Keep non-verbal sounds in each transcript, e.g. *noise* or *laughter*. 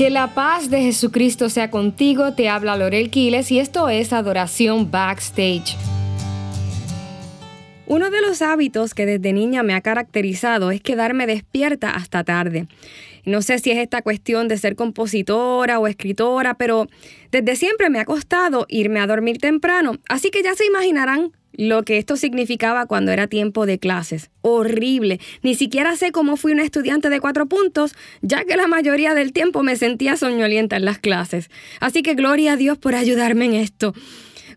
Que la paz de Jesucristo sea contigo, te habla Lorel Quiles y esto es Adoración Backstage. Uno de los hábitos que desde niña me ha caracterizado es quedarme despierta hasta tarde. No sé si es esta cuestión de ser compositora o escritora, pero desde siempre me ha costado irme a dormir temprano, así que ya se imaginarán lo que esto significaba cuando era tiempo de clases. Horrible. Ni siquiera sé cómo fui una estudiante de cuatro puntos, ya que la mayoría del tiempo me sentía soñolienta en las clases. Así que gloria a Dios por ayudarme en esto.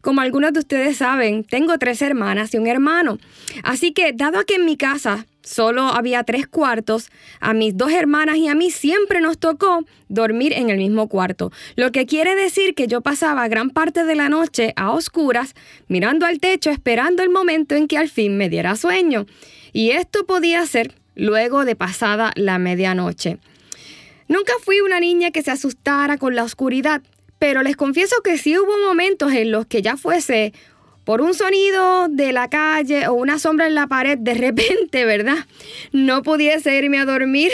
Como algunos de ustedes saben, tengo tres hermanas y un hermano. Así que, dado que en mi casa solo había tres cuartos, a mis dos hermanas y a mí siempre nos tocó dormir en el mismo cuarto. Lo que quiere decir que yo pasaba gran parte de la noche a oscuras, mirando al techo, esperando el momento en que al fin me diera sueño. Y esto podía ser luego de pasada la medianoche. Nunca fui una niña que se asustara con la oscuridad, pero les confieso que sí hubo momentos en los que ya fuese por un sonido de la calle o una sombra en la pared, de repente, ¿verdad? No pudiese irme a dormir.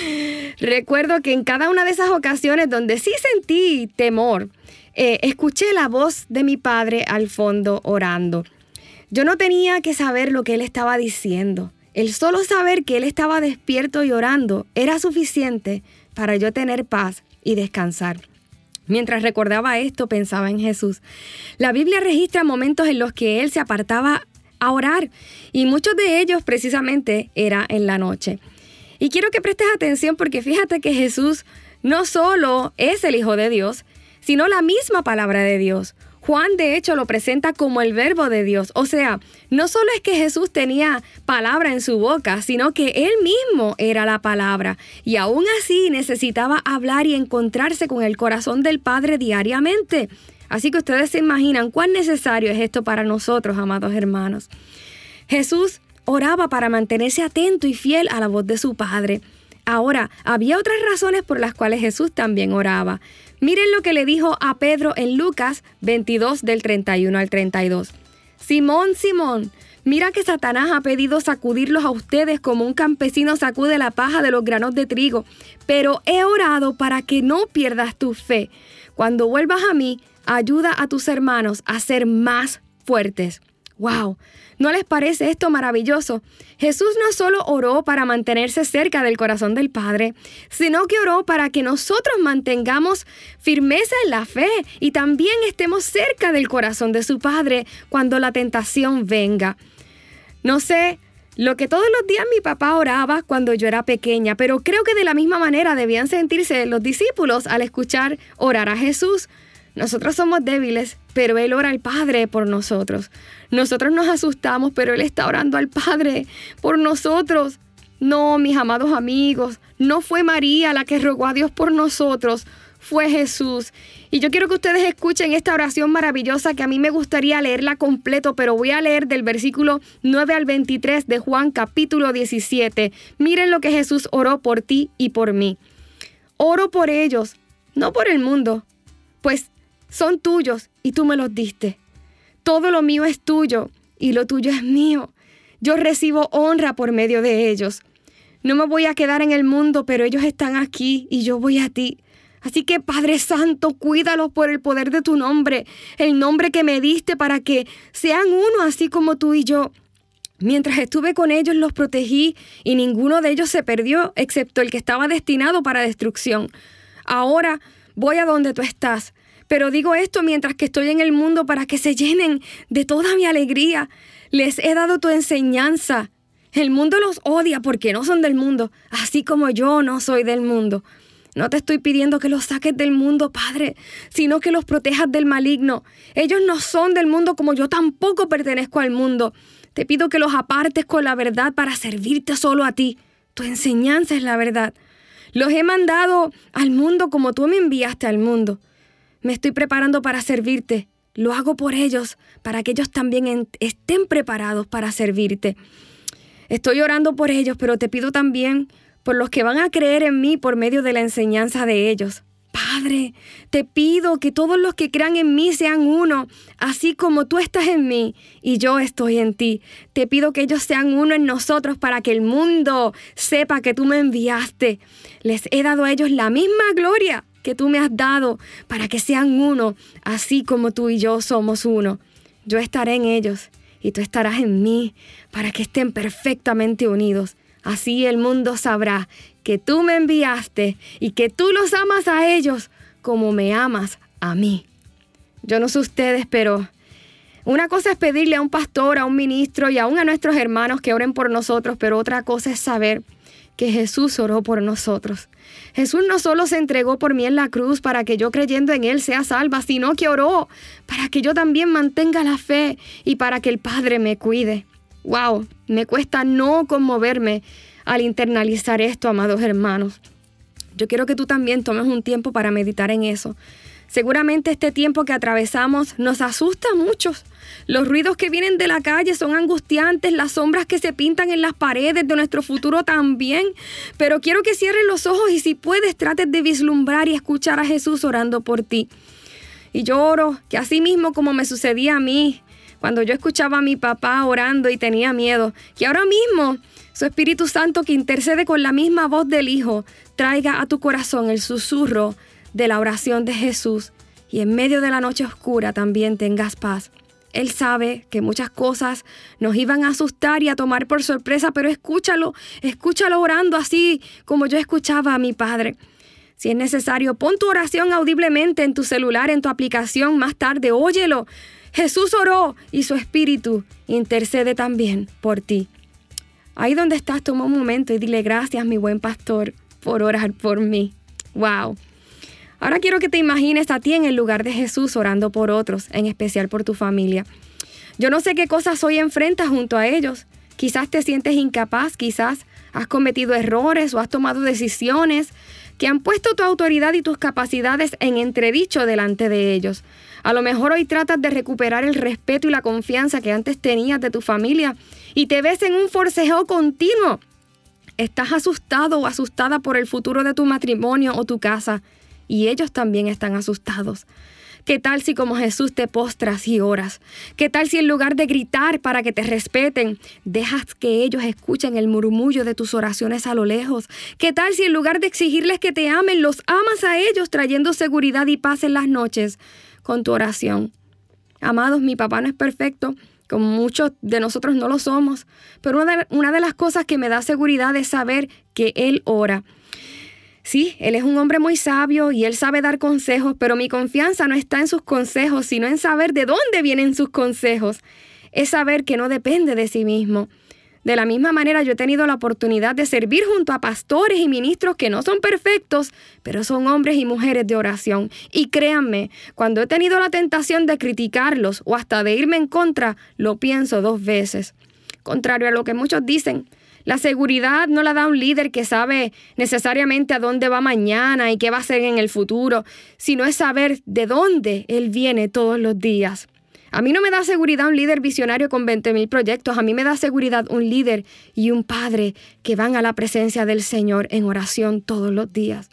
*laughs* Recuerdo que en cada una de esas ocasiones donde sí sentí temor, eh, escuché la voz de mi padre al fondo orando. Yo no tenía que saber lo que él estaba diciendo. El solo saber que él estaba despierto y orando era suficiente para yo tener paz y descansar. Mientras recordaba esto, pensaba en Jesús. La Biblia registra momentos en los que él se apartaba a orar y muchos de ellos precisamente era en la noche. Y quiero que prestes atención porque fíjate que Jesús no solo es el Hijo de Dios, sino la misma palabra de Dios. Juan de hecho lo presenta como el verbo de Dios. O sea, no solo es que Jesús tenía palabra en su boca, sino que él mismo era la palabra. Y aún así necesitaba hablar y encontrarse con el corazón del Padre diariamente. Así que ustedes se imaginan cuán necesario es esto para nosotros, amados hermanos. Jesús oraba para mantenerse atento y fiel a la voz de su Padre. Ahora, había otras razones por las cuales Jesús también oraba. Miren lo que le dijo a Pedro en Lucas 22 del 31 al 32. Simón, Simón, mira que Satanás ha pedido sacudirlos a ustedes como un campesino sacude la paja de los granos de trigo, pero he orado para que no pierdas tu fe. Cuando vuelvas a mí, ayuda a tus hermanos a ser más fuertes. ¡Wow! ¿No les parece esto maravilloso? Jesús no solo oró para mantenerse cerca del corazón del Padre, sino que oró para que nosotros mantengamos firmeza en la fe y también estemos cerca del corazón de su Padre cuando la tentación venga. No sé lo que todos los días mi papá oraba cuando yo era pequeña, pero creo que de la misma manera debían sentirse los discípulos al escuchar orar a Jesús. Nosotros somos débiles, pero Él ora al Padre por nosotros. Nosotros nos asustamos, pero Él está orando al Padre por nosotros. No, mis amados amigos, no fue María la que rogó a Dios por nosotros, fue Jesús. Y yo quiero que ustedes escuchen esta oración maravillosa que a mí me gustaría leerla completo, pero voy a leer del versículo 9 al 23 de Juan capítulo 17. Miren lo que Jesús oró por ti y por mí. Oro por ellos, no por el mundo, pues son tuyos y tú me los diste. Todo lo mío es tuyo y lo tuyo es mío. Yo recibo honra por medio de ellos. No me voy a quedar en el mundo, pero ellos están aquí y yo voy a ti. Así que Padre Santo, cuídalos por el poder de tu nombre, el nombre que me diste para que sean uno así como tú y yo. Mientras estuve con ellos los protegí y ninguno de ellos se perdió, excepto el que estaba destinado para destrucción. Ahora voy a donde tú estás pero digo esto mientras que estoy en el mundo para que se llenen de toda mi alegría. Les he dado tu enseñanza. El mundo los odia porque no son del mundo, así como yo no soy del mundo. No te estoy pidiendo que los saques del mundo, Padre, sino que los protejas del maligno. Ellos no son del mundo como yo tampoco pertenezco al mundo. Te pido que los apartes con la verdad para servirte solo a ti. Tu enseñanza es la verdad. Los he mandado al mundo como tú me enviaste al mundo. Me estoy preparando para servirte. Lo hago por ellos, para que ellos también estén preparados para servirte. Estoy orando por ellos, pero te pido también por los que van a creer en mí por medio de la enseñanza de ellos. Padre, te pido que todos los que crean en mí sean uno, así como tú estás en mí y yo estoy en ti. Te pido que ellos sean uno en nosotros para que el mundo sepa que tú me enviaste. Les he dado a ellos la misma gloria que tú me has dado para que sean uno, así como tú y yo somos uno. Yo estaré en ellos y tú estarás en mí para que estén perfectamente unidos. Así el mundo sabrá que tú me enviaste y que tú los amas a ellos como me amas a mí. Yo no sé ustedes, pero una cosa es pedirle a un pastor, a un ministro y aún a nuestros hermanos que oren por nosotros, pero otra cosa es saber que Jesús oró por nosotros. Jesús no solo se entregó por mí en la cruz para que yo creyendo en Él sea salva, sino que oró para que yo también mantenga la fe y para que el Padre me cuide. ¡Wow! Me cuesta no conmoverme al internalizar esto, amados hermanos. Yo quiero que tú también tomes un tiempo para meditar en eso. Seguramente este tiempo que atravesamos nos asusta a muchos. Los ruidos que vienen de la calle son angustiantes, las sombras que se pintan en las paredes de nuestro futuro también. Pero quiero que cierres los ojos y si puedes trates de vislumbrar y escuchar a Jesús orando por ti. Y yo oro que así mismo como me sucedía a mí, cuando yo escuchaba a mi papá orando y tenía miedo, que ahora mismo su Espíritu Santo que intercede con la misma voz del Hijo, traiga a tu corazón el susurro de la oración de Jesús y en medio de la noche oscura también tengas paz. Él sabe que muchas cosas nos iban a asustar y a tomar por sorpresa, pero escúchalo, escúchalo orando así como yo escuchaba a mi Padre. Si es necesario, pon tu oración audiblemente en tu celular, en tu aplicación más tarde, óyelo. Jesús oró y su Espíritu intercede también por ti. Ahí donde estás, toma un momento y dile gracias, mi buen pastor, por orar por mí. ¡Wow! Ahora quiero que te imagines a ti en el lugar de Jesús orando por otros, en especial por tu familia. Yo no sé qué cosas hoy enfrentas junto a ellos. Quizás te sientes incapaz, quizás has cometido errores o has tomado decisiones que han puesto tu autoridad y tus capacidades en entredicho delante de ellos. A lo mejor hoy tratas de recuperar el respeto y la confianza que antes tenías de tu familia y te ves en un forcejeo continuo. Estás asustado o asustada por el futuro de tu matrimonio o tu casa y ellos también están asustados. ¿Qué tal si como Jesús te postras y oras? ¿Qué tal si en lugar de gritar para que te respeten, dejas que ellos escuchen el murmullo de tus oraciones a lo lejos? ¿Qué tal si en lugar de exigirles que te amen, los amas a ellos trayendo seguridad y paz en las noches con tu oración? Amados, mi papá no es perfecto, como muchos de nosotros no lo somos, pero una de, una de las cosas que me da seguridad es saber que Él ora. Sí, Él es un hombre muy sabio y Él sabe dar consejos, pero mi confianza no está en sus consejos, sino en saber de dónde vienen sus consejos. Es saber que no depende de sí mismo. De la misma manera yo he tenido la oportunidad de servir junto a pastores y ministros que no son perfectos, pero son hombres y mujeres de oración. Y créanme, cuando he tenido la tentación de criticarlos o hasta de irme en contra, lo pienso dos veces. Contrario a lo que muchos dicen, la seguridad no la da un líder que sabe necesariamente a dónde va mañana y qué va a hacer en el futuro, sino es saber de dónde él viene todos los días. A mí no me da seguridad un líder visionario con 20.000 proyectos, a mí me da seguridad un líder y un padre que van a la presencia del Señor en oración todos los días.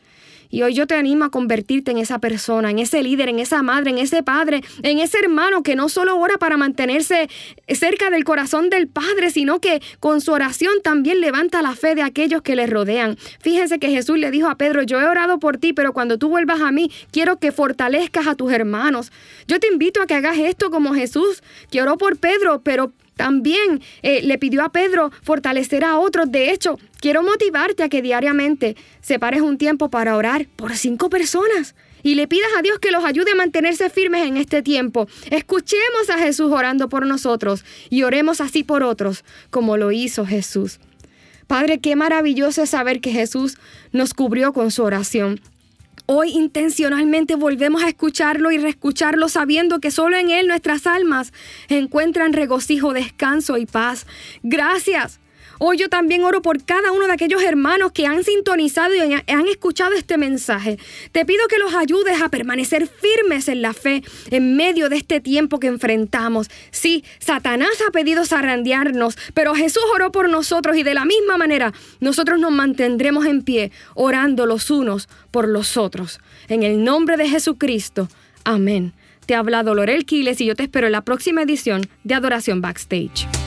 Y hoy yo te animo a convertirte en esa persona, en ese líder, en esa madre, en ese padre, en ese hermano que no solo ora para mantenerse cerca del corazón del Padre, sino que con su oración también levanta la fe de aquellos que le rodean. Fíjense que Jesús le dijo a Pedro, yo he orado por ti, pero cuando tú vuelvas a mí, quiero que fortalezcas a tus hermanos. Yo te invito a que hagas esto como Jesús, que oró por Pedro, pero también eh, le pidió a Pedro fortalecer a otros. De hecho, quiero motivarte a que diariamente separes un tiempo para orar por cinco personas y le pidas a Dios que los ayude a mantenerse firmes en este tiempo. Escuchemos a Jesús orando por nosotros y oremos así por otros, como lo hizo Jesús. Padre, qué maravilloso es saber que Jesús nos cubrió con su oración. Hoy intencionalmente volvemos a escucharlo y reescucharlo sabiendo que solo en Él nuestras almas encuentran regocijo, descanso y paz. Gracias. Hoy yo también oro por cada uno de aquellos hermanos que han sintonizado y han escuchado este mensaje. Te pido que los ayudes a permanecer firmes en la fe en medio de este tiempo que enfrentamos. Sí, Satanás ha pedido zarandearnos, pero Jesús oró por nosotros y de la misma manera nosotros nos mantendremos en pie orando los unos por los otros. En el nombre de Jesucristo. Amén. Te ha hablado Lorel Quiles y yo te espero en la próxima edición de Adoración Backstage.